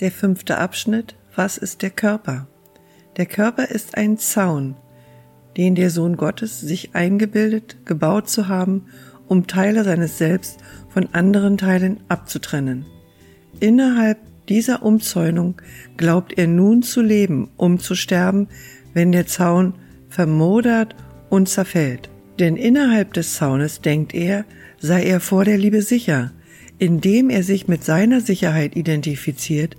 Der fünfte Abschnitt. Was ist der Körper? Der Körper ist ein Zaun, den der Sohn Gottes sich eingebildet, gebaut zu haben, um Teile seines Selbst von anderen Teilen abzutrennen. Innerhalb dieser Umzäunung glaubt er nun zu leben, um zu sterben, wenn der Zaun vermodert und zerfällt. Denn innerhalb des Zaunes denkt er, sei er vor der Liebe sicher. Indem er sich mit seiner Sicherheit identifiziert,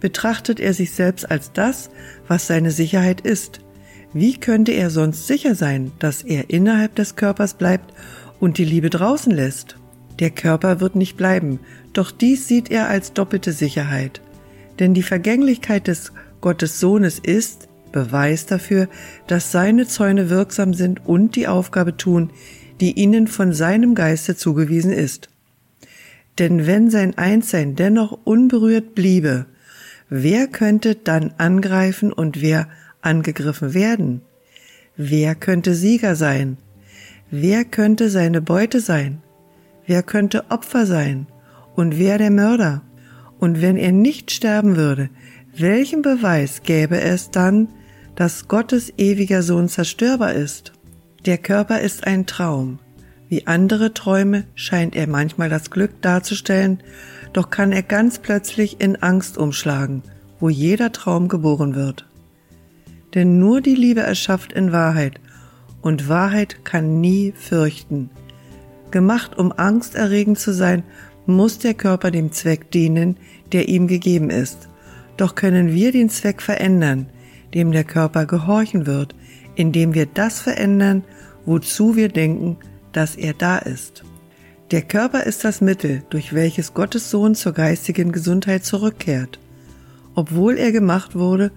betrachtet er sich selbst als das, was seine Sicherheit ist. Wie könnte er sonst sicher sein, dass er innerhalb des Körpers bleibt und die Liebe draußen lässt? Der Körper wird nicht bleiben, doch dies sieht er als doppelte Sicherheit. Denn die Vergänglichkeit des Gottes Sohnes ist Beweis dafür, dass seine Zäune wirksam sind und die Aufgabe tun, die ihnen von seinem Geiste zugewiesen ist. Denn wenn sein Einssein dennoch unberührt bliebe, wer könnte dann angreifen und wer angegriffen werden? Wer könnte Sieger sein? Wer könnte seine Beute sein? Wer könnte Opfer sein? Und wer der Mörder? Und wenn er nicht sterben würde, welchen Beweis gäbe es dann, dass Gottes ewiger Sohn zerstörbar ist? Der Körper ist ein Traum. Wie andere Träume scheint er manchmal das Glück darzustellen, doch kann er ganz plötzlich in Angst umschlagen, wo jeder Traum geboren wird. Denn nur die Liebe erschafft in Wahrheit, und Wahrheit kann nie fürchten. Gemacht, um angsterregend zu sein, muss der Körper dem Zweck dienen, der ihm gegeben ist. Doch können wir den Zweck verändern, dem der Körper gehorchen wird, indem wir das verändern, wozu wir denken, dass er da ist. Der Körper ist das Mittel, durch welches Gottes Sohn zur geistigen Gesundheit zurückkehrt. Obwohl er gemacht wurde,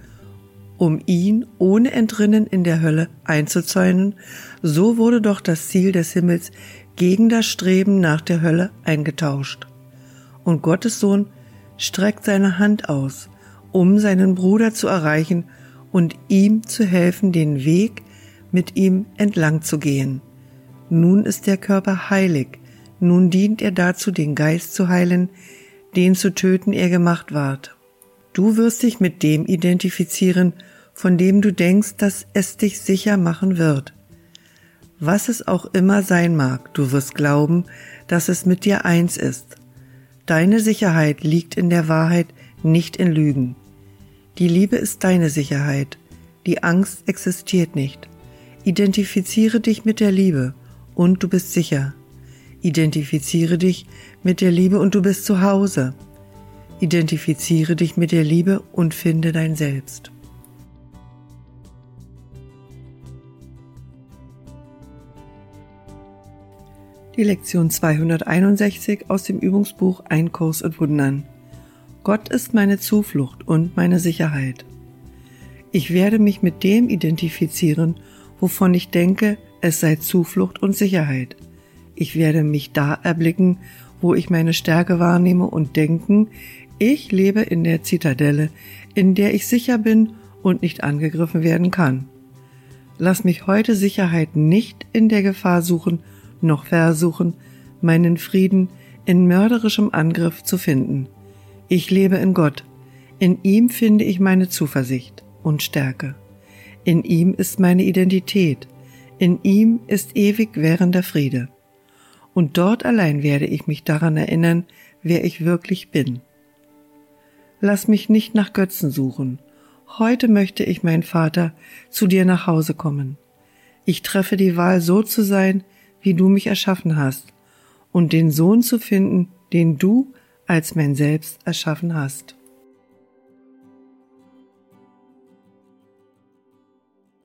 um ihn ohne Entrinnen in der Hölle einzuzäunen, so wurde doch das Ziel des Himmels gegen das Streben nach der Hölle eingetauscht. Und Gottes Sohn streckt seine Hand aus, um seinen Bruder zu erreichen und ihm zu helfen, den Weg mit ihm entlang zu gehen. Nun ist der Körper heilig, nun dient er dazu, den Geist zu heilen, den zu töten er gemacht ward. Du wirst dich mit dem identifizieren, von dem du denkst, dass es dich sicher machen wird. Was es auch immer sein mag, du wirst glauben, dass es mit dir eins ist. Deine Sicherheit liegt in der Wahrheit, nicht in Lügen. Die Liebe ist deine Sicherheit. Die Angst existiert nicht. Identifiziere dich mit der Liebe und du bist sicher. Identifiziere dich mit der Liebe und du bist zu Hause. Identifiziere dich mit der Liebe und finde dein Selbst. Die Lektion 261 aus dem Übungsbuch Ein Kurs in Wundern. Gott ist meine Zuflucht und meine Sicherheit. Ich werde mich mit dem identifizieren, wovon ich denke, es sei Zuflucht und Sicherheit. Ich werde mich da erblicken, wo ich meine Stärke wahrnehme und denken, ich lebe in der Zitadelle, in der ich sicher bin und nicht angegriffen werden kann. Lass mich heute Sicherheit nicht in der Gefahr suchen, noch versuchen, meinen Frieden in mörderischem Angriff zu finden. Ich lebe in Gott. In ihm finde ich meine Zuversicht und Stärke. In ihm ist meine Identität. In ihm ist ewig währender Friede. Und dort allein werde ich mich daran erinnern, wer ich wirklich bin. Lass mich nicht nach Götzen suchen. Heute möchte ich, mein Vater, zu dir nach Hause kommen. Ich treffe die Wahl, so zu sein, wie du mich erschaffen hast, und den Sohn zu finden, den du als mein Selbst erschaffen hast.